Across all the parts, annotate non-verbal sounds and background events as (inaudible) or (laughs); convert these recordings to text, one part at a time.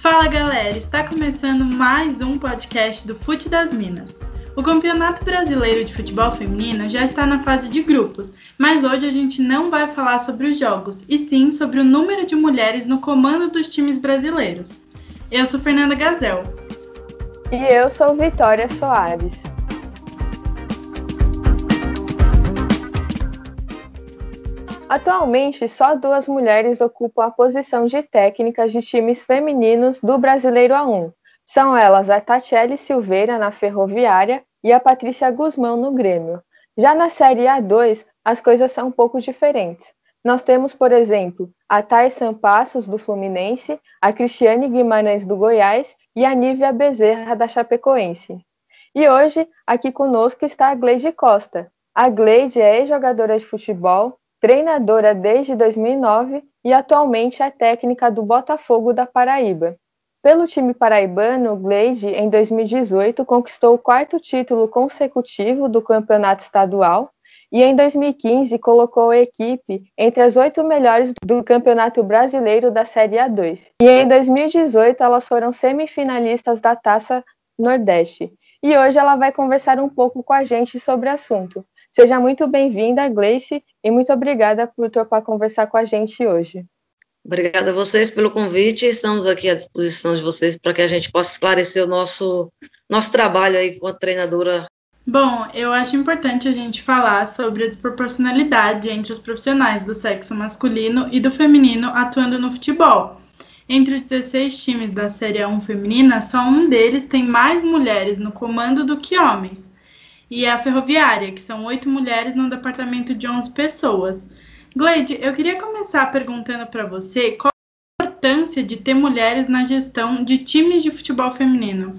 Fala galera, está começando mais um podcast do Fute das Minas. O Campeonato Brasileiro de Futebol Feminino já está na fase de grupos, mas hoje a gente não vai falar sobre os jogos, e sim sobre o número de mulheres no comando dos times brasileiros. Eu sou Fernanda Gazel. E eu sou Vitória Soares. Atualmente, só duas mulheres ocupam a posição de técnicas de times femininos do Brasileiro A1. São elas a Tatiele Silveira na Ferroviária e a Patrícia Guzmão no Grêmio. Já na Série A2, as coisas são um pouco diferentes. Nós temos, por exemplo, a Thais Sampassos, do Fluminense, a Cristiane Guimarães, do Goiás e a Nívia Bezerra, da Chapecoense. E hoje, aqui conosco está a Gleide Costa. A Gleide é ex-jogadora de futebol, treinadora desde 2009 e atualmente é técnica do Botafogo da Paraíba. Pelo time paraibano, Gleide, em 2018, conquistou o quarto título consecutivo do campeonato estadual e em 2015 colocou a equipe entre as oito melhores do Campeonato Brasileiro da Série A2. E em 2018 elas foram semifinalistas da Taça Nordeste. E hoje ela vai conversar um pouco com a gente sobre o assunto. Seja muito bem-vinda, Gleice, e muito obrigada por topar conversar com a gente hoje. Obrigada a vocês pelo convite. Estamos aqui à disposição de vocês para que a gente possa esclarecer o nosso, nosso trabalho aí como treinadora. Bom, eu acho importante a gente falar sobre a desproporcionalidade entre os profissionais do sexo masculino e do feminino atuando no futebol. Entre os 16 times da Série A1 feminina, só um deles tem mais mulheres no comando do que homens e a Ferroviária, que são oito mulheres num departamento de 11 pessoas. Gleide, eu queria começar perguntando para você qual a importância de ter mulheres na gestão de times de futebol feminino.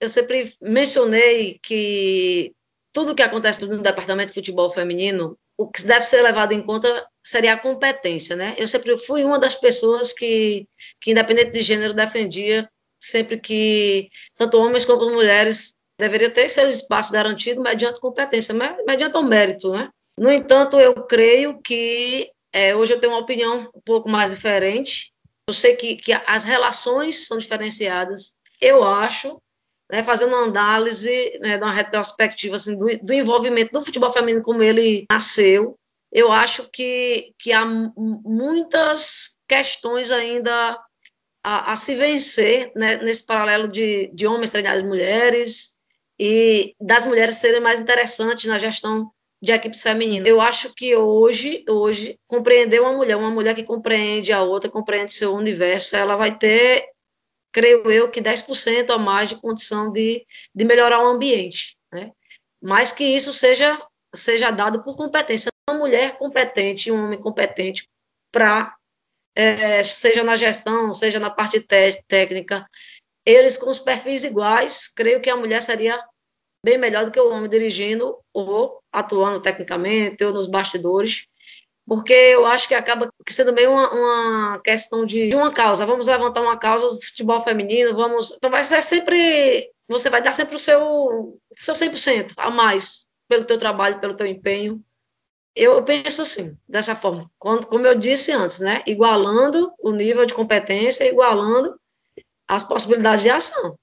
Eu sempre mencionei que tudo que acontece no departamento de futebol feminino, o que deve ser levado em conta seria a competência, né? Eu sempre fui uma das pessoas que, que independente de gênero, defendia sempre que tanto homens como mulheres deveria ter seus espaços garantidos mediante competência, mediante o mérito, né? No entanto, eu creio que é, hoje eu tenho uma opinião um pouco mais diferente. Eu sei que, que as relações são diferenciadas. Eu acho, né, fazendo uma análise, né, uma retrospectiva assim, do, do envolvimento do futebol feminino como ele nasceu, eu acho que, que há muitas questões ainda a, a se vencer né, nesse paralelo de, de homens treinados mulheres, e das mulheres serem mais interessantes na gestão de equipes femininas. Eu acho que hoje, hoje, compreender uma mulher, uma mulher que compreende a outra, compreende seu universo, ela vai ter, creio eu, que 10% a mais de condição de, de melhorar o ambiente, né? Mas que isso seja, seja dado por competência. Uma mulher competente, um homem competente para, é, seja na gestão, seja na parte técnica, eles com os perfis iguais, creio que a mulher seria bem melhor do que o homem dirigindo ou atuando tecnicamente ou nos bastidores, porque eu acho que acaba sendo meio uma, uma questão de, de, uma causa. Vamos levantar uma causa do futebol feminino, vamos. Então vai ser sempre. Você vai dar sempre o seu, seu 100% a mais pelo teu trabalho, pelo teu empenho. Eu penso assim, dessa forma. Quando, como eu disse antes, né? Igualando o nível de competência, igualando as possibilidades de ação.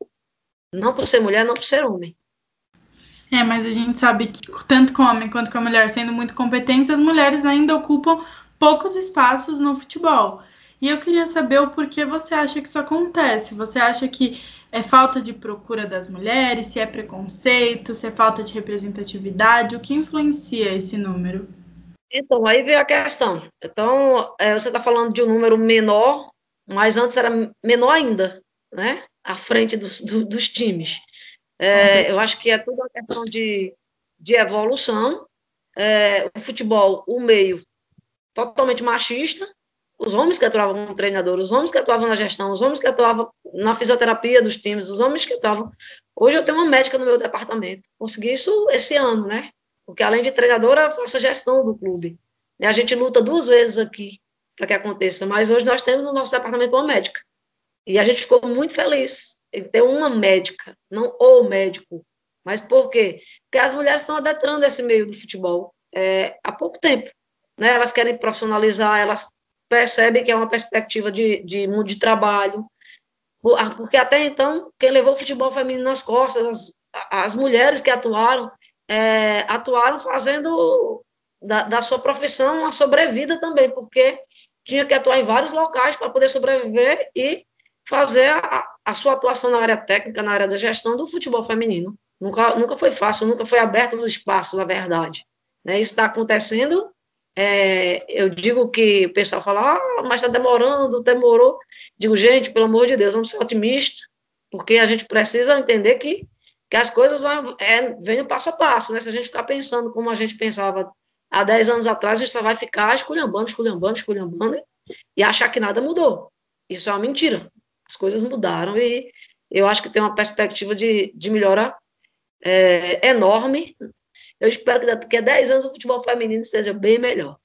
Não por ser mulher, não por ser homem. É, mas a gente sabe que tanto com o homem quanto com a mulher sendo muito competentes, as mulheres ainda ocupam poucos espaços no futebol. E eu queria saber o porquê você acha que isso acontece. Você acha que é falta de procura das mulheres, se é preconceito, se é falta de representatividade? O que influencia esse número? Então, aí veio a questão. Então, é, você está falando de um número menor, mas antes era menor ainda, né? À frente dos, do, dos times. É, eu acho que é tudo uma questão de, de evolução. É, o futebol, o meio totalmente machista, os homens que atuavam como treinador, os homens que atuavam na gestão, os homens que atuavam na fisioterapia dos times, os homens que atuavam. Hoje eu tenho uma médica no meu departamento. Consegui isso esse ano, né? Porque além de treinadora, faço a gestão do clube. E a gente luta duas vezes aqui para que aconteça, mas hoje nós temos no nosso departamento uma médica. E a gente ficou muito feliz ele ter uma médica, não o médico. Mas por quê? Porque as mulheres estão adentrando esse meio do futebol é, há pouco tempo. Né? Elas querem profissionalizar, elas percebem que é uma perspectiva de, de mundo de trabalho. porque até então, quem levou o futebol feminino nas costas, as, as mulheres que atuaram, é, atuaram fazendo da, da sua profissão uma sobrevida também, porque tinha que atuar em vários locais para poder sobreviver e fazer a, a, sua atuação na área técnica, na área da gestão do futebol feminino. Nunca, nunca foi fácil, nunca foi aberto no espaço, na verdade. Né? Isso está acontecendo. É, eu digo que o pessoal fala, ah, mas está demorando, demorou. Digo, gente, pelo amor de Deus, vamos ser otimistas, porque a gente precisa entender que, que as coisas é, vêm passo a passo. Né? Se a gente ficar pensando como a gente pensava há 10 anos atrás, a gente só vai ficar esculhambando, esculhambando, esculhambando e achar que nada mudou. Isso é uma mentira. As coisas mudaram e eu acho que tem uma perspectiva de, de melhora é, enorme. Eu espero que daqui a 10 anos o futebol feminino esteja bem melhor.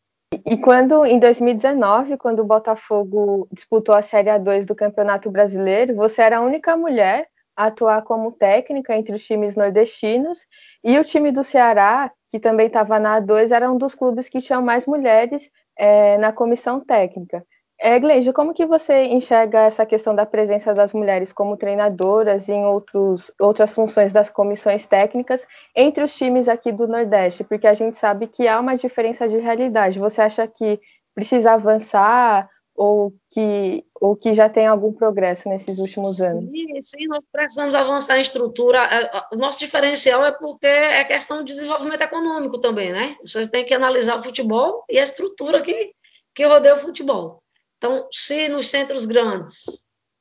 E quando, em 2019, quando o Botafogo disputou a Série A2 do Campeonato Brasileiro, você era a única mulher a atuar como técnica entre os times nordestinos, e o time do Ceará, que também estava na A2, era um dos clubes que tinham mais mulheres é, na comissão técnica. É, Gleide, como que você enxerga essa questão da presença das mulheres como treinadoras em outros, outras funções das comissões técnicas entre os times aqui do Nordeste? Porque a gente sabe que há uma diferença de realidade. Você acha que precisa avançar ou que, ou que já tem algum progresso nesses últimos anos? Sim, sim, nós precisamos avançar em estrutura. É, o nosso diferencial é porque é questão de desenvolvimento econômico também, né? Você tem que analisar o futebol e a estrutura que, que rodeia o futebol. Então, se nos centros grandes,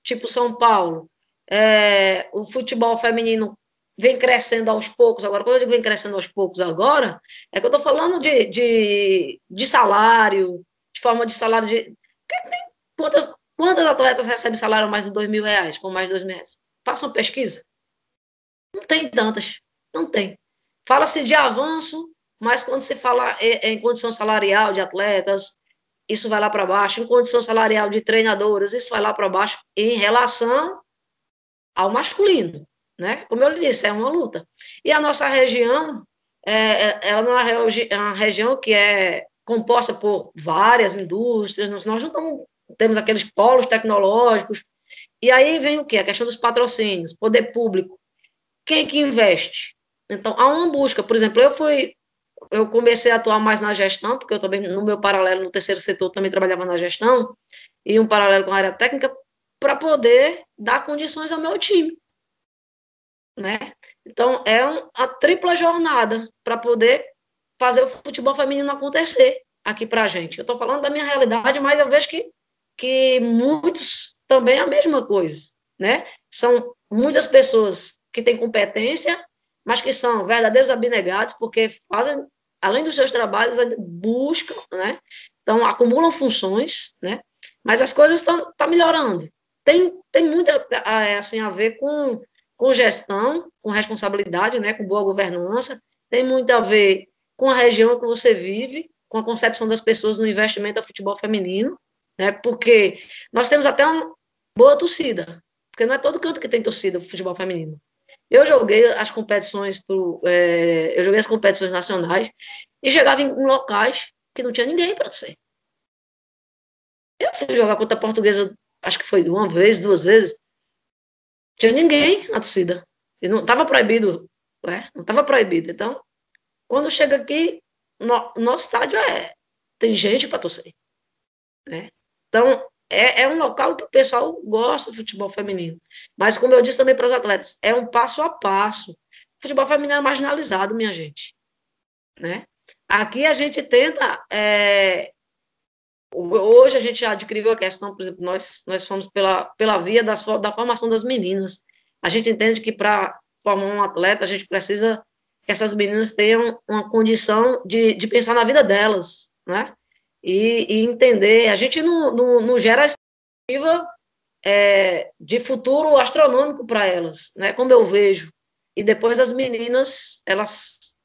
tipo São Paulo, é, o futebol feminino vem crescendo aos poucos, agora, quando eu digo vem crescendo aos poucos agora, é que eu estou falando de, de, de, salário, de forma de salário de... Quantas, quantas atletas recebem salário mais de dois mil reais, com mais de dois reais? Faça uma pesquisa. Não tem tantas, não tem. Fala-se de avanço, mas quando se fala em condição salarial de atletas, isso vai lá para baixo, em condição salarial de treinadoras, isso vai lá para baixo, em relação ao masculino, né? Como eu lhe disse, é uma luta. E a nossa região, é, é ela não é uma região que é composta por várias indústrias, nós não estamos, temos aqueles polos tecnológicos, e aí vem o quê? A questão dos patrocínios, poder público. Quem que investe? Então, há uma busca, por exemplo, eu fui eu comecei a atuar mais na gestão, porque eu também, no meu paralelo, no terceiro setor, também trabalhava na gestão, e um paralelo com a área técnica, para poder dar condições ao meu time. Né? Então, é um, a tripla jornada para poder fazer o futebol feminino acontecer aqui para a gente. Eu estou falando da minha realidade, mas eu vejo que, que muitos também é a mesma coisa. Né? São muitas pessoas que têm competência, mas que são verdadeiros abnegados, porque fazem, além dos seus trabalhos, buscam, né? Então, acumulam funções, né? Mas as coisas estão tá melhorando. Tem, tem muito assim, a ver com, com gestão, com responsabilidade, né? com boa governança, tem muito a ver com a região que você vive, com a concepção das pessoas no investimento ao futebol feminino, né? porque nós temos até uma boa torcida, porque não é todo canto que tem torcida o futebol feminino. Eu joguei as competições, pro, é, eu joguei as competições nacionais e chegava em locais que não tinha ninguém para ser. Eu fui jogar contra a portuguesa, acho que foi uma vez, duas vezes. Tinha ninguém na torcida. E não estava proibido, né? não estava proibido. Então, quando chega aqui, no, nosso estádio é tem gente para torcer. Né? Então, é, é um local que o pessoal gosta do futebol feminino. Mas, como eu disse também para os atletas, é um passo a passo. O futebol feminino é marginalizado, minha gente. Né? Aqui a gente tenta. É... Hoje a gente já adquiriu a questão, por exemplo, nós, nós fomos pela, pela via das, da formação das meninas. A gente entende que para formar um atleta, a gente precisa que essas meninas tenham uma condição de, de pensar na vida delas, né? E, e entender. A gente não, não, não gera expectativa é, de futuro astronômico para elas, né? Como eu vejo. E depois as meninas, elas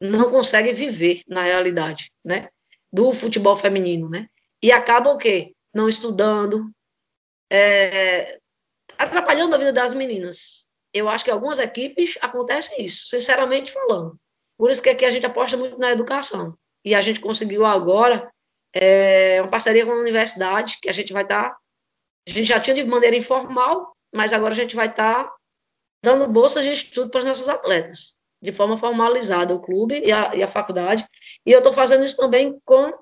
não conseguem viver na realidade, né? Do futebol feminino, né? E acabam o quê? Não estudando, é, atrapalhando a vida das meninas. Eu acho que algumas equipes acontece isso, sinceramente falando. Por isso que aqui a gente aposta muito na educação. E a gente conseguiu agora é uma parceria com a universidade, que a gente vai estar. Tá, a gente já tinha de maneira informal, mas agora a gente vai estar tá dando bolsas de estudo para os nossos atletas, de forma formalizada, o clube e a, e a faculdade. E eu estou fazendo isso também com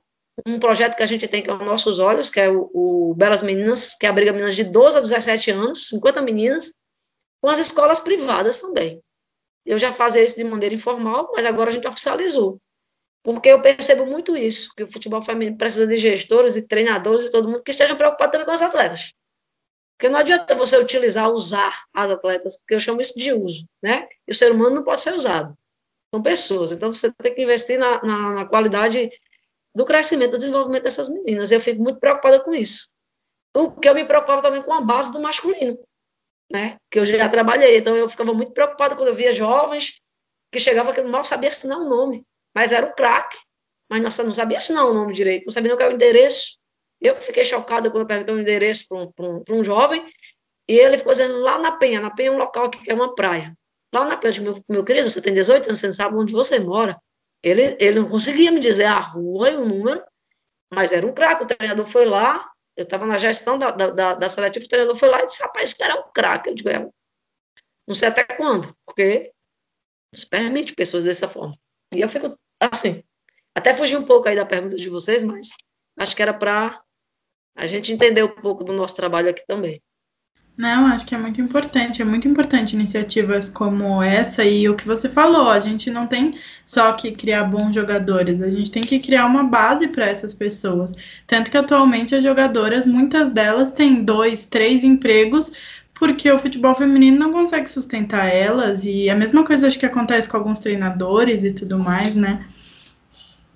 um projeto que a gente tem, que é o Nossos Olhos, que é o, o Belas Meninas, que abriga meninas de 12 a 17 anos, 50 meninas, com as escolas privadas também. Eu já fazia isso de maneira informal, mas agora a gente oficializou. Porque eu percebo muito isso, que o futebol feminino precisa de gestores e treinadores e todo mundo que estejam preocupados também com as atletas. Porque não adianta você utilizar, usar as atletas, porque eu chamo isso de uso, né? E o ser humano não pode ser usado. São pessoas. Então, você tem que investir na, na, na qualidade do crescimento, do desenvolvimento dessas meninas. Eu fico muito preocupada com isso. O que eu me preocupava também com a base do masculino, né? Que eu já trabalhei. Então, eu ficava muito preocupada quando eu via jovens que chegavam que mal sabia assinar o um nome, mas era o craque. Mas nossa, não sabia assinar o nome direito, não sabia nem o que era o endereço. Eu fiquei chocada quando eu perguntei o endereço para um, um, um, jovem, e ele ficou dizendo lá na Penha. Na Penha é um local aqui que é uma praia. Lá na Penha, meu, meu querido, você tem 18 anos, você não sabe onde você mora. Ele, ele não conseguia me dizer a rua e o número, mas era um craque. O treinador foi lá, eu estava na gestão da, da, da, da seletiva, o treinador foi lá e disse, rapaz, esse cara é um craque. Eu digo, é, não sei até quando, porque se permite pessoas dessa forma. E eu fico assim, até fugi um pouco aí da pergunta de vocês, mas acho que era para a gente entender um pouco do nosso trabalho aqui também. Não, acho que é muito importante, é muito importante iniciativas como essa e o que você falou, a gente não tem só que criar bons jogadores, a gente tem que criar uma base para essas pessoas. Tanto que atualmente as jogadoras, muitas delas têm dois, três empregos, porque o futebol feminino não consegue sustentar elas, e a mesma coisa acho que acontece com alguns treinadores e tudo mais, né?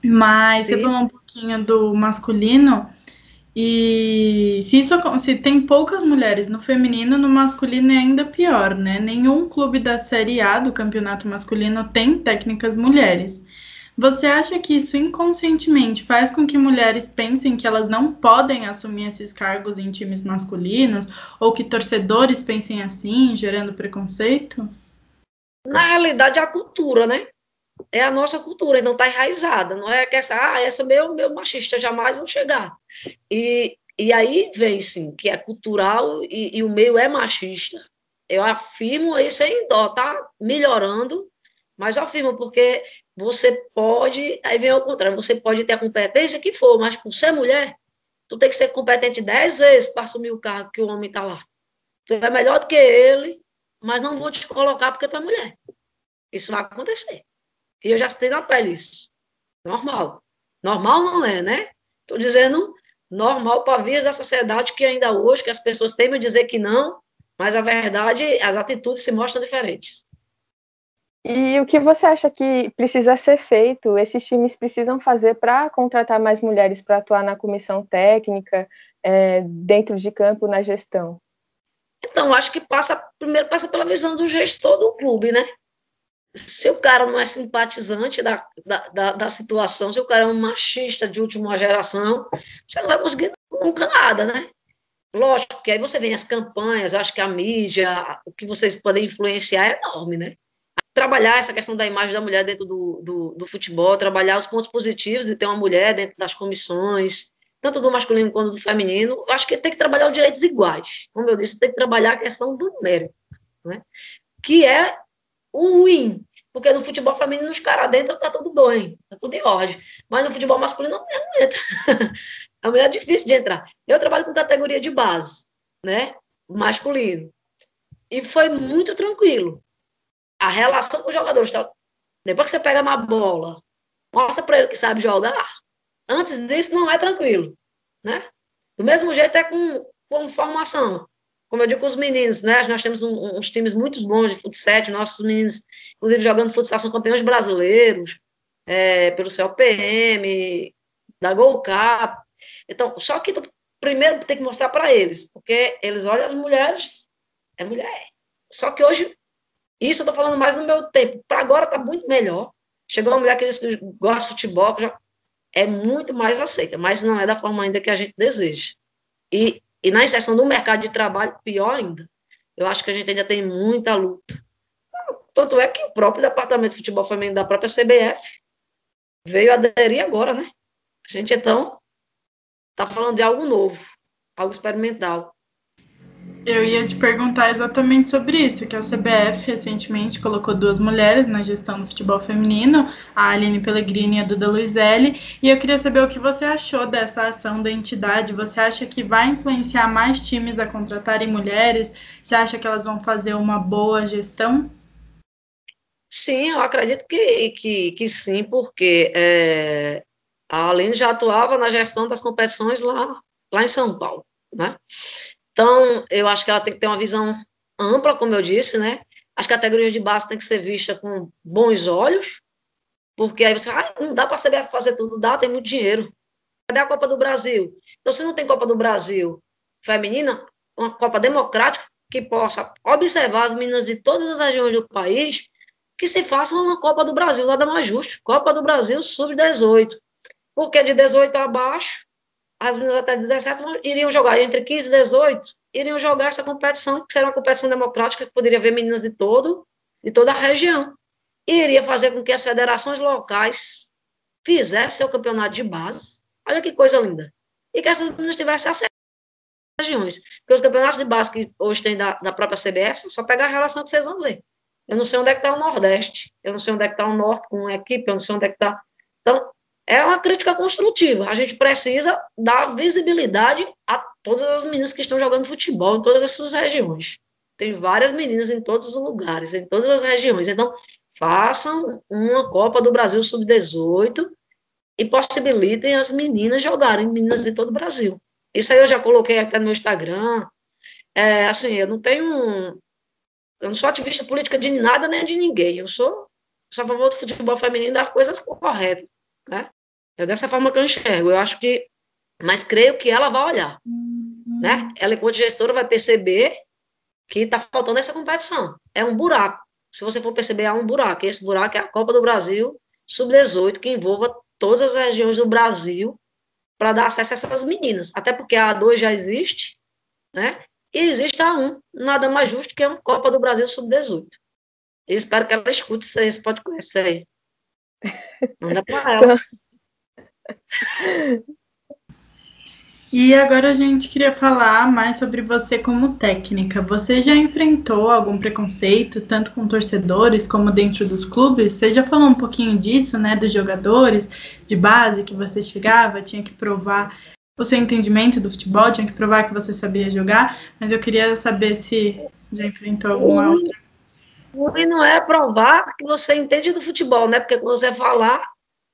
Mas Sim. você falou um pouquinho do masculino. E se isso se tem poucas mulheres no feminino, no masculino é ainda pior, né? Nenhum clube da Série A do campeonato masculino tem técnicas mulheres. Você acha que isso inconscientemente faz com que mulheres pensem que elas não podem assumir esses cargos em times masculinos? Ou que torcedores pensem assim, gerando preconceito? Na realidade, é a cultura, né? É a nossa cultura, não está enraizada. Não é que essa, ah, essa meu, meu machista jamais vão chegar. E, e aí vem, sim, que é cultural e, e o meio é machista. Eu afirmo isso sem dó, tá melhorando, mas eu afirmo porque você pode, aí vem ao contrário, você pode ter a competência que for, mas por ser mulher, tu tem que ser competente dez vezes para assumir o cargo que o homem está lá. Tu é melhor do que ele, mas não vou te colocar porque tu é mulher. Isso vai acontecer. E eu já citei na pele isso. Normal. Normal não é, né? Estou dizendo normal para vias da sociedade que ainda hoje, que as pessoas temem dizer que não, mas a verdade, as atitudes se mostram diferentes. E o que você acha que precisa ser feito, esses times precisam fazer para contratar mais mulheres para atuar na comissão técnica, é, dentro de campo, na gestão? Então, acho que passa, primeiro passa pela visão do gestor do clube, né? Se o cara não é simpatizante da, da, da, da situação, se o cara é um machista de última geração, você não vai conseguir nunca nada, né? Lógico que aí você vem as campanhas, acho que a mídia, o que vocês podem influenciar é enorme, né? Trabalhar essa questão da imagem da mulher dentro do, do, do, futebol, trabalhar os pontos positivos de ter uma mulher dentro das comissões, tanto do masculino quanto do feminino. Acho que tem que trabalhar os direitos iguais. Como eu disse, tem que trabalhar a questão do mérito, né? que é o ruim. Porque no futebol feminino, os caras dentro tá tudo bem, tá tudo em ordem. Mas no futebol masculino, não entra. (laughs) a mulher é difícil de entrar. Eu trabalho com categoria de base, né? Masculino. E foi muito tranquilo a relação com os jogadores. Tá? Depois que você pega uma bola, mostra para ele que sabe jogar. Antes disso, não é tranquilo. Né? Do mesmo jeito é com, com formação. Como eu digo com os meninos, né? nós temos um, uns times muito bons de futsal, nossos meninos, inclusive jogando futsal, são campeões brasileiros, é, pelo CLPM, da Gol Cup. Então, só que tu, primeiro tem que mostrar para eles, porque eles olham as mulheres, é mulher. Só que hoje isso eu estou falando mais no meu tempo. Para agora está muito melhor. Chegou uma mulher que diz que gosta de futebol, já é muito mais aceita, mas não é da forma ainda que a gente deseja. E, e na inserção do mercado de trabalho, pior ainda. Eu acho que a gente ainda tem muita luta. Tanto é que o próprio Departamento de Futebol Feminino da própria CBF veio aderir agora, né? A gente, então, está falando de algo novo, algo experimental. Eu ia te perguntar exatamente sobre isso, que a CBF recentemente colocou duas mulheres na gestão do futebol feminino, a Aline Pellegrini e a Duda Luizelli, e eu queria saber o que você achou dessa ação da entidade. Você acha que vai influenciar mais times a contratarem mulheres? Você acha que elas vão fazer uma boa gestão? Sim, eu acredito que, que, que sim, porque é, a Aline já atuava na gestão das competições lá, lá em São Paulo, né? Então, eu acho que ela tem que ter uma visão ampla, como eu disse, né? As categorias de base têm que ser vistas com bons olhos, porque aí você ah, não dá para saber fazer tudo, dá, tem muito dinheiro. Cadê a Copa do Brasil? Então, se não tem Copa do Brasil feminina, uma Copa democrática que possa observar as meninas de todas as regiões do país, que se faça uma Copa do Brasil, nada mais justo. Copa do Brasil sub-18. Porque de 18 abaixo, as meninas até 17 iriam jogar entre 15 e 18, iriam jogar essa competição, que seria uma competição democrática, que poderia haver meninas de todo, de toda a região. E iria fazer com que as federações locais fizessem o campeonato de base. Olha que coisa linda. E que essas meninas tivessem acesso às regiões. Porque os campeonatos de base que hoje tem da, da própria CBF, só pegar a relação que vocês vão ver. Eu não sei onde é que está o Nordeste, eu não sei onde é que está o Norte com uma equipe, eu não sei onde é que está. Então, é uma crítica construtiva. A gente precisa dar visibilidade a todas as meninas que estão jogando futebol em todas as suas regiões. Tem várias meninas em todos os lugares, em todas as regiões. Então, façam uma Copa do Brasil Sub-18 e possibilitem as meninas jogarem, meninas de todo o Brasil. Isso aí eu já coloquei até no Instagram. É, assim, eu não tenho. Eu não sou ativista política de nada nem de ninguém. Eu sou, sou a favor do futebol feminino das coisas corretas. Né? É dessa forma que eu enxergo. Eu acho que, mas creio que ela vai olhar, uhum. né? Ela, enquanto gestora, vai perceber que está faltando essa competição. É um buraco. Se você for perceber, há um buraco. E esse buraco é a Copa do Brasil Sub-18, que envolva todas as regiões do Brasil para dar acesso a essas meninas. Até porque a A2 já existe, né? E existe a A1, nada mais justo que a Copa do Brasil Sub-18. Espero que ela escute esse podcast aí. Manda para ela. E agora a gente queria falar mais sobre você como técnica. Você já enfrentou algum preconceito, tanto com torcedores como dentro dos clubes? Você já falou um pouquinho disso, né, dos jogadores de base que você chegava, tinha que provar o seu entendimento do futebol, tinha que provar que você sabia jogar, mas eu queria saber se já enfrentou alguma outra o ruim não é provar que você entende do futebol, né? Porque quando você falar,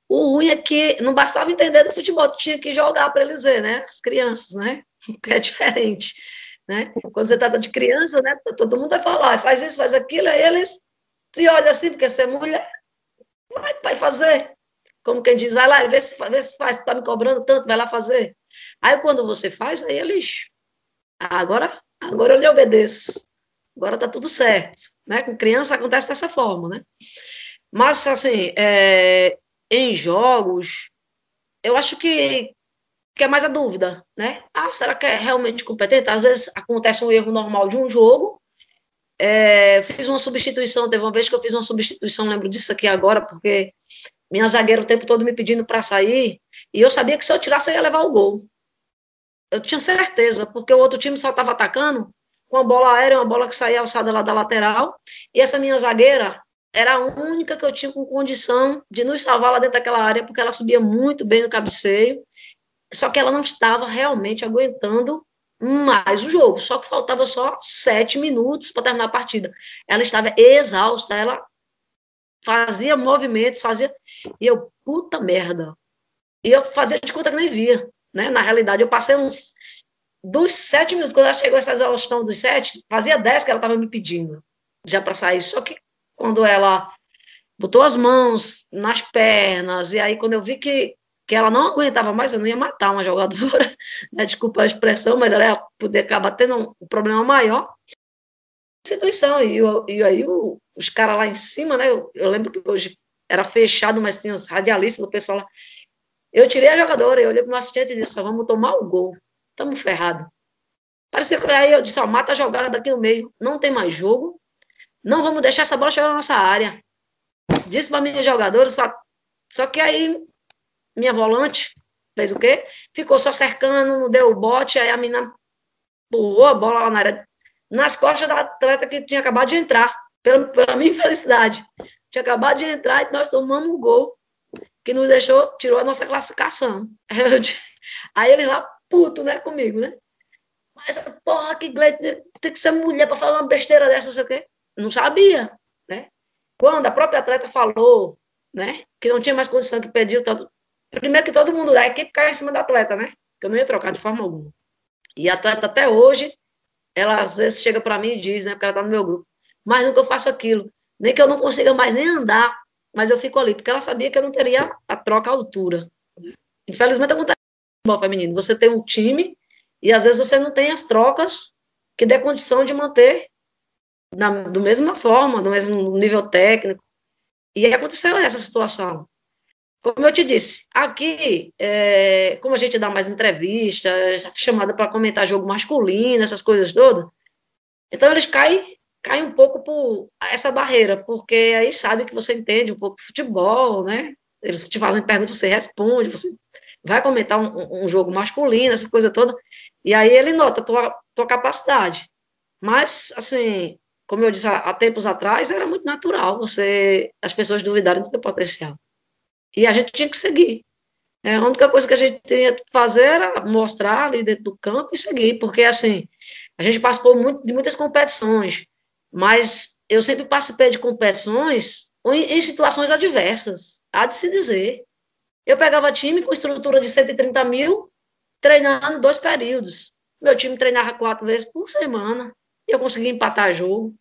o ruim é que não bastava entender do futebol, tinha que jogar para eles verem, né? As crianças, né? (laughs) É diferente, né? Quando você trata de criança, né? Todo mundo vai falar, faz isso, faz aquilo, aí eles te olham assim, porque você é mulher, vai, vai fazer. Como quem diz, vai lá, vê se, vê se faz, está me cobrando tanto, vai lá fazer. Aí quando você faz, aí eles, ah, agora, agora eu lhe obedeço agora está tudo certo. Né? Com criança acontece dessa forma, né? Mas, assim, é, em jogos, eu acho que, que é mais a dúvida, né? Ah, será que é realmente competente? Às vezes acontece um erro normal de um jogo, é, fiz uma substituição, teve uma vez que eu fiz uma substituição, lembro disso aqui agora, porque minha zagueira o tempo todo me pedindo para sair, e eu sabia que se eu tirasse eu ia levar o gol. Eu tinha certeza, porque o outro time só estava atacando, com a bola aérea, uma bola que saía alçada lá da lateral, e essa minha zagueira era a única que eu tinha com condição de nos salvar lá dentro daquela área, porque ela subia muito bem no cabeceio, só que ela não estava realmente aguentando mais o jogo, só que faltava só sete minutos para terminar a partida. Ela estava exausta, ela fazia movimentos, fazia, e eu, puta merda, e eu fazia de conta que nem via, né? Na realidade, eu passei uns dos sete minutos, quando ela chegou essa exaustão dos sete, fazia dez que ela estava me pedindo já para sair. Só que quando ela botou as mãos nas pernas, e aí quando eu vi que, que ela não aguentava mais, eu não ia matar uma jogadora, (laughs) né? desculpa a expressão, mas ela ia poder acabar tendo um problema maior. Instituição, e, eu, e aí o, os caras lá em cima, né? Eu, eu, lembro que hoje era fechado, mas tinha os radialistas do pessoal lá. Eu tirei a jogadora, eu olhei para o assistente e disse: vamos tomar o gol estamos ferrados. Parecia que aí eu disse, ó, mata a jogada daqui no meio, não tem mais jogo, não vamos deixar essa bola chegar na nossa área. Disse para minhas jogadoras, só que aí minha volante fez o quê? Ficou só cercando, não deu o bote, aí a menina pulou a bola lá na área, nas costas da atleta que tinha acabado de entrar, pela, pela minha (laughs) felicidade. Tinha acabado de entrar e nós tomamos um gol que nos deixou, tirou a nossa classificação. (laughs) Aí ele lá, puto, né, comigo, né? Mas, porra, que Gleito, tem que ser mulher para falar uma besteira dessa, sei o quê. Não sabia, né? Quando a própria atleta falou, né, que não tinha mais condição, que pediu tanto. Primeiro que todo mundo da equipe caiu em cima da atleta, né? Que eu não ia trocar de forma alguma. E a atleta até hoje, ela às vezes chega para mim e diz, né, porque ela tá no meu grupo, mas nunca eu faço aquilo. Nem que eu não consiga mais nem andar, mas eu fico ali, porque ela sabia que eu não teria a troca à altura. Infelizmente acontece futebol feminino. Você tem um time e às vezes você não tem as trocas que dê condição de manter da do mesma forma, do mesmo nível técnico. E aconteceu essa situação. Como eu te disse, aqui, é, como a gente dá mais entrevista, já fui chamada para comentar jogo masculino, essas coisas todas, então eles caem, caem um pouco por essa barreira, porque aí sabe que você entende um pouco de futebol, né? Eles te fazem perguntas, você responde, você vai comentar um, um jogo masculino, essa coisa toda, e aí ele nota a tua, tua capacidade. Mas, assim, como eu disse há, tempos atrás, era muito natural você as pessoas duvidarem do teu potencial. E a gente tinha que seguir. É, a única coisa que a gente tinha que fazer era mostrar ali dentro do campo e seguir, porque assim, a gente participou muito, de muitas competições, mas eu sempre participei de competições em, em situações adversas, há de se dizer. Eu pegava time com estrutura de 130 mil, treinando dois períodos. Meu time treinava quatro vezes por semana, e eu conseguia empatar jogo.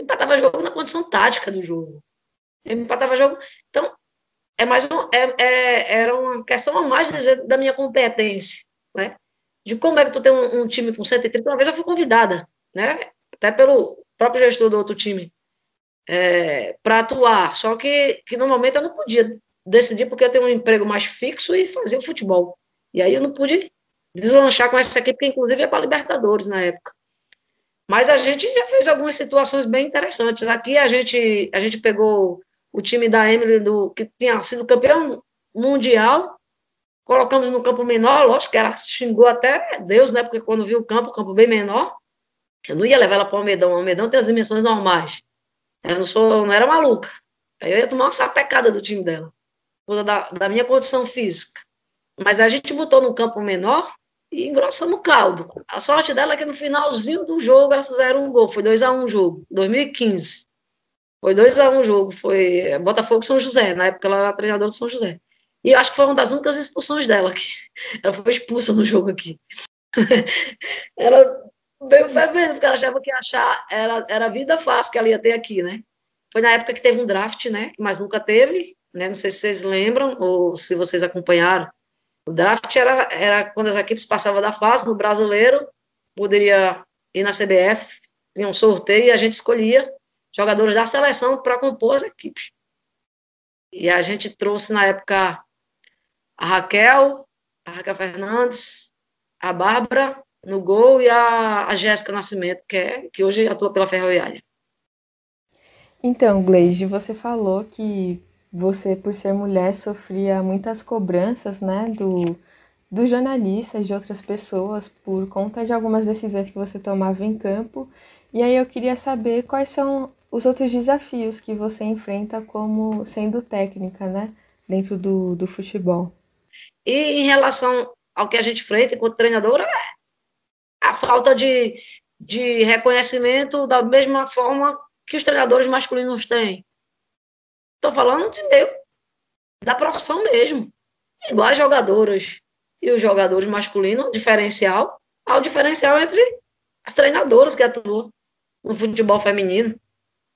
Empatava jogo na condição tática do jogo. Empatava jogo. Então, é mais um, é, é, era uma questão a mais dizer, da minha competência, né? De como é que tu tem um, um, time com 130. Uma vez eu fui convidada, né? Até pelo próprio gestor do outro time, é, para atuar. Só que, que no momento eu não podia decidir porque eu tenho um emprego mais fixo e fazia o futebol. E aí eu não pude deslanchar com essa equipe, que inclusive é para Libertadores na época. Mas a gente já fez algumas situações bem interessantes. Aqui a gente, a gente pegou o time da Emily, do, que tinha sido campeão mundial, colocamos no campo menor, lógico que ela xingou até Deus, né? Porque quando viu o campo, o campo bem menor, eu não ia levar ela para o Almedão. O Almedão tem as dimensões normais. Eu não sou, não era maluca. Aí eu ia tomar uma sapecada do time dela, por da, da minha condição física. Mas a gente botou no campo menor e engrossamos o caldo. A sorte dela é que no finalzinho do jogo elas fizeram um gol. Foi 2x1 um o jogo, 2015. Foi 2x1 um o jogo, foi Botafogo São José, na época ela era treinadora de São José. E acho que foi uma das únicas expulsões dela. Que (laughs) ela foi expulsa no jogo aqui. (laughs) ela veio fervendo, porque ela achava que achar era, era vida fácil que ela ia ter aqui, né? Foi na época que teve um draft, né? Mas nunca teve, né? Não sei se vocês lembram ou se vocês acompanharam. O draft era, era quando as equipes passavam da fase no brasileiro, poderia ir na CBF, tinha um sorteio e a gente escolhia jogadores da seleção para compor as equipes. E a gente trouxe na época a Raquel, a Raquel Fernandes, a Bárbara no gol e a, a Jéssica Nascimento, que, é, que hoje atua pela Ferroviária. Então, Gleide, você falou que você, por ser mulher, sofria muitas cobranças, né, do, dos jornalistas, de outras pessoas, por conta de algumas decisões que você tomava em campo. E aí eu queria saber quais são os outros desafios que você enfrenta como sendo técnica, né, dentro do, do futebol. E em relação ao que a gente enfrenta enquanto treinadora, é a falta de, de reconhecimento da mesma forma que os treinadores masculinos têm. Estou falando de meio da profissão mesmo. Igual as jogadoras e os jogadores masculinos, diferencial, há o diferencial entre as treinadoras que atuam no futebol feminino.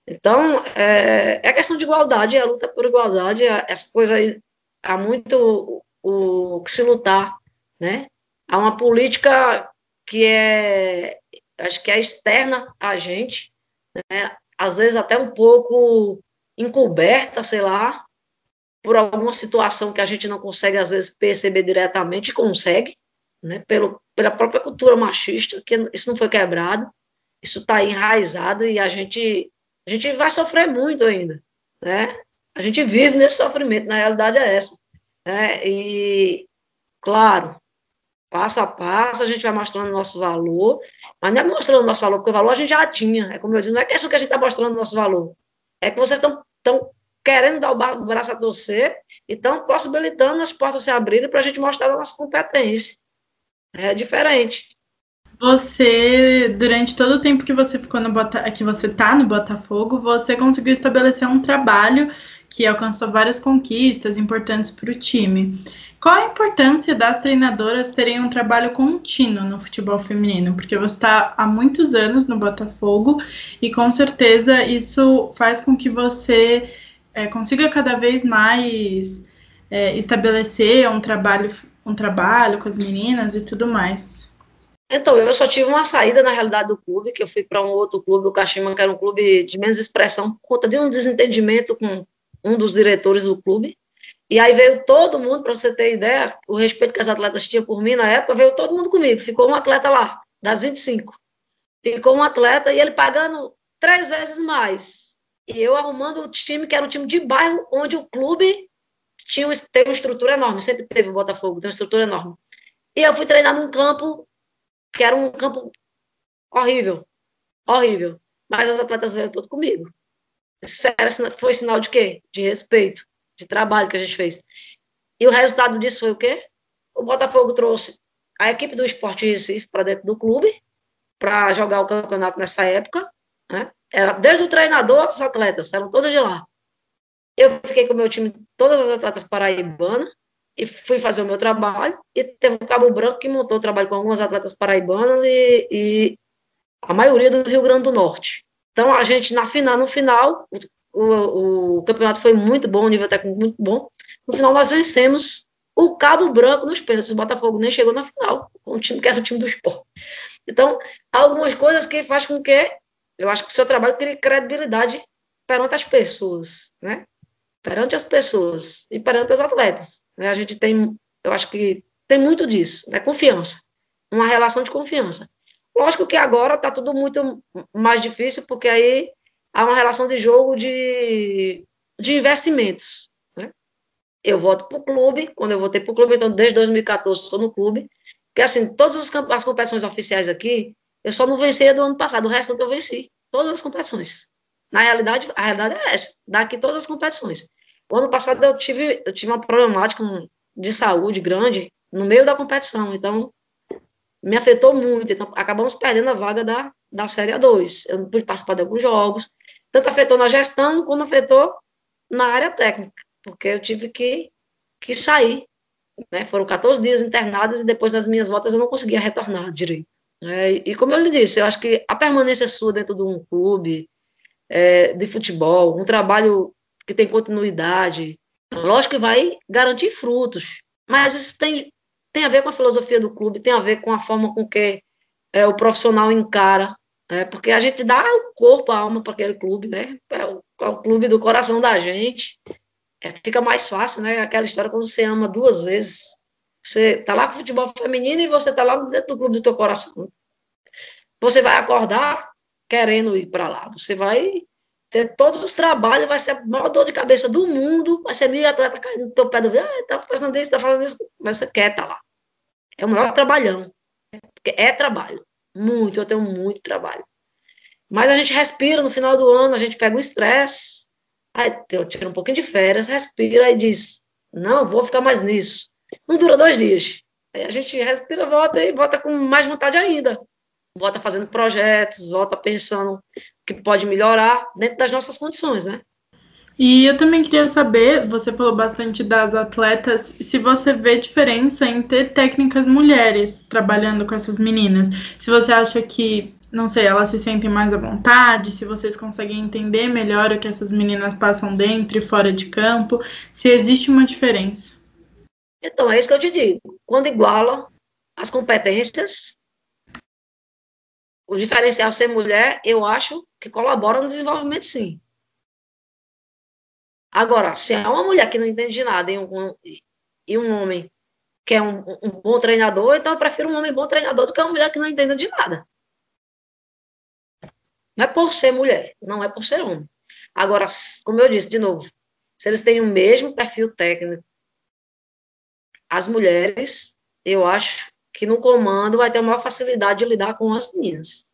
Então, é, é questão de igualdade, é a luta por igualdade, é, essa coisa aí, há muito o, o que se lutar, né? Há uma política que é, acho que é externa a gente, né? às vezes até um pouco encoberta, sei lá, por alguma situação que a gente não consegue, às vezes, perceber diretamente, consegue, né? Pelo, pela própria cultura machista, que isso não foi quebrado, isso está enraizado e a gente a gente vai sofrer muito ainda, né? A gente vive nesse sofrimento, na realidade é essa. Né? E, claro, passo a passo, a gente vai mostrando o nosso valor, mas não é mostrando o nosso valor, porque o valor a gente já tinha. É como eu disse, não é questão que a gente está mostrando o nosso valor. É que vocês estão querendo dar o braço a torcer e estão possibilitando as portas se abrirem para a gente mostrar a nossa competência. É diferente. Você, durante todo o tempo que você ficou no Bota, que você tá no Botafogo, você conseguiu estabelecer um trabalho que alcançou várias conquistas importantes para o time. Qual a importância das treinadoras terem um trabalho contínuo no futebol feminino? Porque você está há muitos anos no Botafogo e com certeza isso faz com que você é, consiga cada vez mais é, estabelecer um trabalho, um trabalho com as meninas e tudo mais. Então, eu só tive uma saída, na realidade, do clube, que eu fui para um outro clube, o Kashima, que era um clube de menos expressão, por conta de um desentendimento com um dos diretores do clube. E aí veio todo mundo, para você ter ideia, o respeito que as atletas tinham por mim na época, veio todo mundo comigo. Ficou um atleta lá, das 25. Ficou um atleta e ele pagando três vezes mais. E eu arrumando o time, que era um time de bairro, onde o clube tinha, tem uma estrutura enorme, sempre teve o Botafogo, tem uma estrutura enorme. E eu fui treinar num campo que era um campo horrível, horrível. Mas as atletas veio tudo comigo. Foi sinal de quê? De respeito, de trabalho que a gente fez. E o resultado disso foi o quê? O Botafogo trouxe a equipe do Esporte Recife para dentro do clube para jogar o campeonato nessa época. Né? Era, desde o treinador as atletas, eram todas de lá. Eu fiquei com o meu time, todas as atletas paraibanas, e fui fazer o meu trabalho, e teve o Cabo Branco que montou o trabalho com algumas atletas paraibanas e, e, a maioria do Rio Grande do Norte. Então, a gente, na final, no final, o, o campeonato foi muito bom, o nível técnico muito bom. No final, nós vencemos o Cabo Branco nos pênaltis. O Botafogo nem chegou na final, com o time que era o time do esporte. Então, algumas coisas que faz com que eu acho que o seu trabalho crie credibilidade perante as pessoas, né? Perante as pessoas e perante os atletas. Né? A gente tem, eu acho que tem muito disso, né? Confiança, uma relação de confiança. Lógico que agora está tudo muito mais difícil, porque aí há uma relação de jogo de, de investimentos. Né? Eu volto para o clube, quando eu voltei para o clube, então desde 2014 estou no clube, porque assim, todas as competições oficiais aqui, eu só não venci do ano passado, o resto eu venci, todas as competições. Na realidade, a realidade é essa, daqui todas as competições. O ano passado eu tive, eu tive uma problemática de saúde grande no meio da competição, então me afetou muito. Então, acabamos perdendo a vaga da, da Série A2. Eu não pude participar de alguns jogos. Tanto afetou na gestão, como afetou na área técnica, porque eu tive que, que sair. Né? Foram 14 dias internados e depois das minhas voltas eu não conseguia retornar direito. É, e como eu lhe disse, eu acho que a permanência sua dentro de um clube é, de futebol, um trabalho que tem continuidade, lógico que vai garantir frutos, mas isso tem, tem a ver com a filosofia do clube, tem a ver com a forma com que é, o profissional encara, é, porque a gente dá o corpo, a alma para aquele clube, né? É o, é o, clube do coração da gente. É, fica mais fácil, né? Aquela história quando você ama duas vezes. Você tá lá com o futebol feminino e você tá lá dentro do clube do teu coração. Você vai acordar querendo ir para lá. Você vai ter todos os trabalhos, vai ser a maior dor de cabeça do mundo, vai ser mil atletas caindo no teu pé do ah, tá fazendo isso, tá fazendo isso, mas você quer estar tá lá. É o maior trabalhão. Porque é trabalho. Muito, eu tenho muito trabalho. Mas a gente respira no final do ano, a gente pega o estresse, aí tira um pouquinho de férias, respira e diz, não, vou ficar mais nisso. Não dura dois dias. Aí a gente respira, volta e volta com mais vontade ainda volta fazendo projetos, volta pensando que pode melhorar dentro das nossas condições, né? E eu também queria saber, você falou bastante das atletas, se você vê diferença em ter técnicas mulheres trabalhando com essas meninas. Se você acha que, não sei, elas se sentem mais à vontade, se vocês conseguem entender melhor o que essas meninas passam dentro e fora de campo, se existe uma diferença. Então, é isso que eu te digo. Quando iguala as competências, o diferencial ser mulher, eu acho que colabora no desenvolvimento, sim. Agora, se é uma mulher que não entende de nada e um, e um homem que é um, um, bom treinador, então eu prefiro um homem bom treinador do que uma mulher que não entenda de nada. Não é por ser mulher, não é por ser homem. Agora, como eu disse de novo, se eles têm o mesmo perfil técnico, as mulheres, eu acho que no comando vai ter maior facilidade de lidar com as meninas.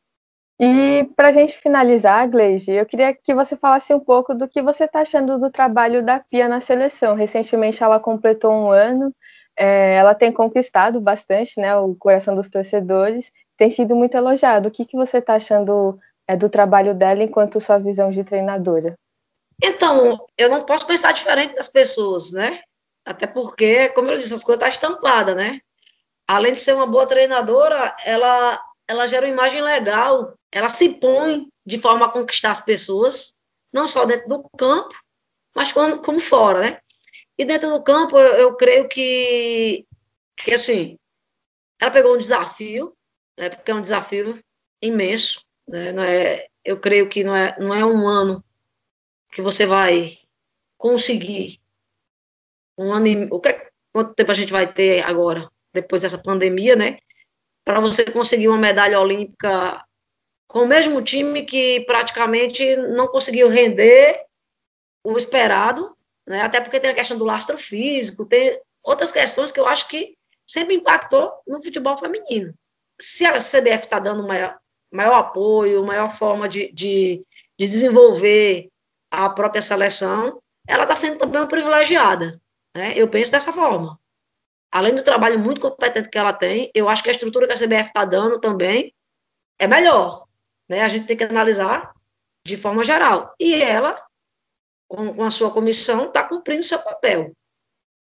E para a gente finalizar, Gleide, eu queria que você falasse um pouco do que você está achando do trabalho da Pia na seleção. Recentemente ela completou um ano, é, ela tem conquistado bastante né, o coração dos torcedores, tem sido muito elogiado. O que, que você está achando é, do trabalho dela enquanto sua visão de treinadora? Então, eu não posso pensar diferente das pessoas, né? Até porque, como eu disse, as coisas estão tá estampadas, né? Além de ser uma boa treinadora, ela, ela gera uma imagem legal, ela se põe de forma a conquistar as pessoas, não só dentro do campo, mas como, como fora, né? E dentro do campo, eu, eu creio que, que, assim, ela pegou um desafio, né, porque é um desafio imenso, né, não é, eu creio que não é, não é um ano que você vai conseguir um ano e, o que, quanto tempo a gente vai ter agora, depois dessa pandemia, né? Para você conseguir uma medalha olímpica com o mesmo time que praticamente não conseguiu render o esperado, né? Até porque tem a questão do lastro físico, tem outras questões que eu acho que sempre impactou no futebol feminino. Se a CBF está dando maior, maior apoio, maior forma de, de, de desenvolver a própria seleção, ela está sendo também uma privilegiada. Né? Eu penso dessa forma. Além do trabalho muito competente que ela tem, eu acho que a estrutura que a CBF está dando também é melhor. Né? A gente tem que analisar de forma geral. E ela, com, a sua comissão, está cumprindo seu papel.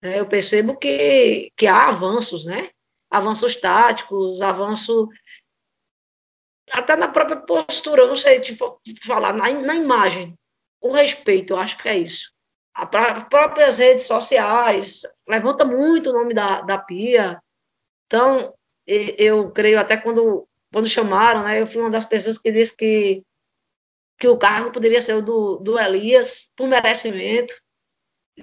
É, eu percebo que, que há avanços, né? Avanços táticos, avanço até na própria postura, eu não sei te falar, na, na imagem o respeito, eu acho que é isso. As próprias redes sociais levanta muito o nome da, da Pia. Então, eu creio até quando, quando chamaram, né, eu fui uma das pessoas que disse que, que o cargo poderia ser o do, do Elias, por merecimento,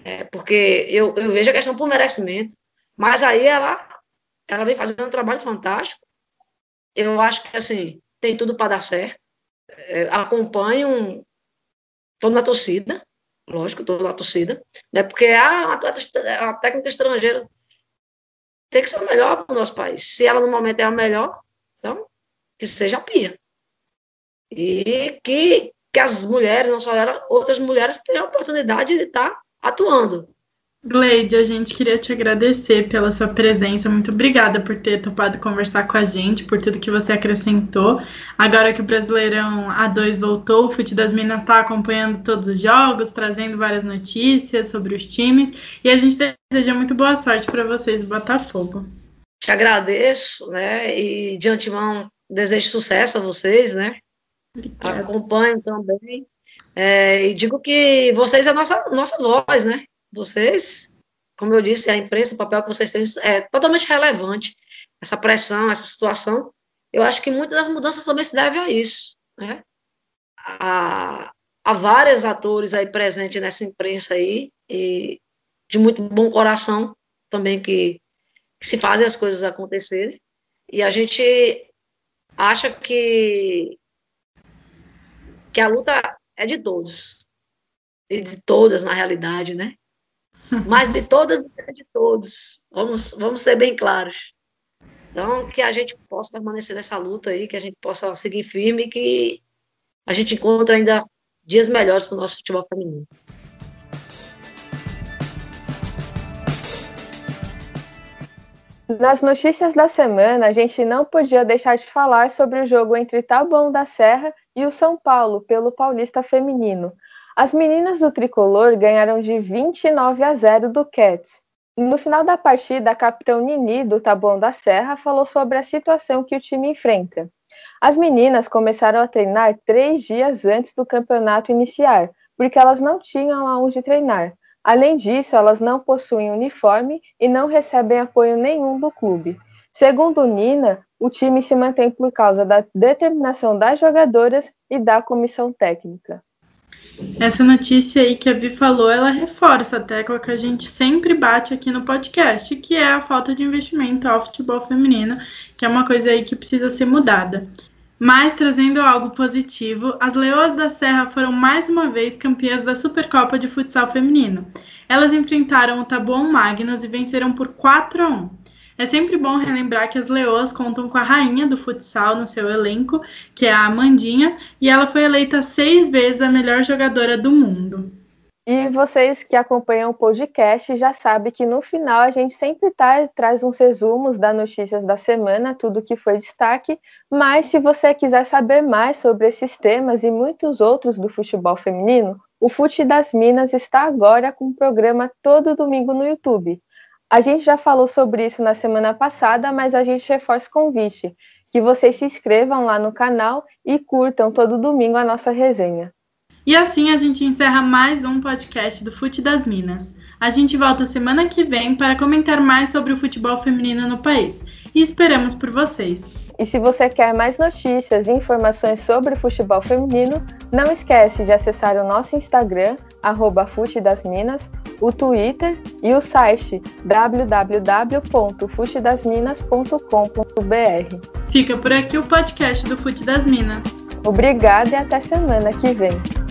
é, porque eu, eu vejo a questão por merecimento, mas aí ela, ela vem fazendo um trabalho fantástico. Eu acho que, assim, tem tudo para dar certo. É, acompanho Estou na torcida, lógico, estou na torcida, né? Porque a, a técnica estrangeira tem que ser o melhor para o nosso país. Se ela no momento é a melhor, então que seja a pia. E que, que as mulheres, não só ela, outras mulheres tenham a oportunidade de estar atuando. Gleide, a gente queria te agradecer pela sua presença. Muito obrigada por ter topado conversar com a gente, por tudo que você acrescentou. Agora que o Brasileirão A2 voltou, o Fute das Minas está acompanhando todos os jogos, trazendo várias notícias sobre os times. E a gente deseja muito boa sorte para vocês do Botafogo. Te agradeço, né? E de antemão desejo sucesso a vocês, né? Obrigada. Acompanho também. É, e digo que vocês é a nossa, nossa voz, né? Vocês, como eu disse, a imprensa, o papel que vocês têm é totalmente relevante. Essa pressão, essa situação, eu acho que muitas das mudanças também se devem a isso, né? Há, há vários atores aí presentes nessa imprensa aí, e de muito bom coração também que, que se fazem as coisas acontecerem, e a gente acha que que a luta é de todos, e de todas na realidade, né? Mas de todas de todos. Vamos, vamos ser bem claros. Então, que a gente possa permanecer nessa luta aí, que a gente possa seguir firme e que a gente encontre ainda dias melhores para o nosso futebol feminino. Nas notícias da semana, a gente não podia deixar de falar sobre o jogo entre Taboão da Serra e o São Paulo pelo Paulista Feminino. As meninas do tricolor ganharam de 29 a 0 do Cats. No final da partida, a capitão Nini, do Taboão da Serra, falou sobre a situação que o time enfrenta. As meninas começaram a treinar três dias antes do campeonato iniciar, porque elas não tinham aonde treinar. Além disso, elas não possuem uniforme e não recebem apoio nenhum do clube. Segundo Nina, o time se mantém por causa da determinação das jogadoras e da comissão técnica. Essa notícia aí que a Vi falou, ela reforça a tecla que a gente sempre bate aqui no podcast, que é a falta de investimento ao futebol feminino, que é uma coisa aí que precisa ser mudada. Mas trazendo algo positivo, as Leoas da Serra foram mais uma vez campeãs da Supercopa de Futsal Feminino. Elas enfrentaram o Taboão Magnus e venceram por 4 a 1. É sempre bom relembrar que as Leoas contam com a rainha do futsal no seu elenco, que é a Amandinha, e ela foi eleita seis vezes a melhor jogadora do mundo. E vocês que acompanham o podcast já sabem que no final a gente sempre tá, traz uns resumos das notícias da semana, tudo que foi destaque. Mas se você quiser saber mais sobre esses temas e muitos outros do futebol feminino, o Fute das Minas está agora com um programa todo domingo no YouTube. A gente já falou sobre isso na semana passada, mas a gente reforça o convite, que vocês se inscrevam lá no canal e curtam todo domingo a nossa resenha. E assim a gente encerra mais um podcast do Fute das Minas. A gente volta semana que vem para comentar mais sobre o futebol feminino no país. E esperamos por vocês. E se você quer mais notícias e informações sobre o futebol feminino, não esquece de acessar o nosso Instagram, arroba das Minas, o Twitter e o site www.futedasminas.com.br. Fica por aqui o podcast do Fute das Minas. Obrigada e até semana que vem.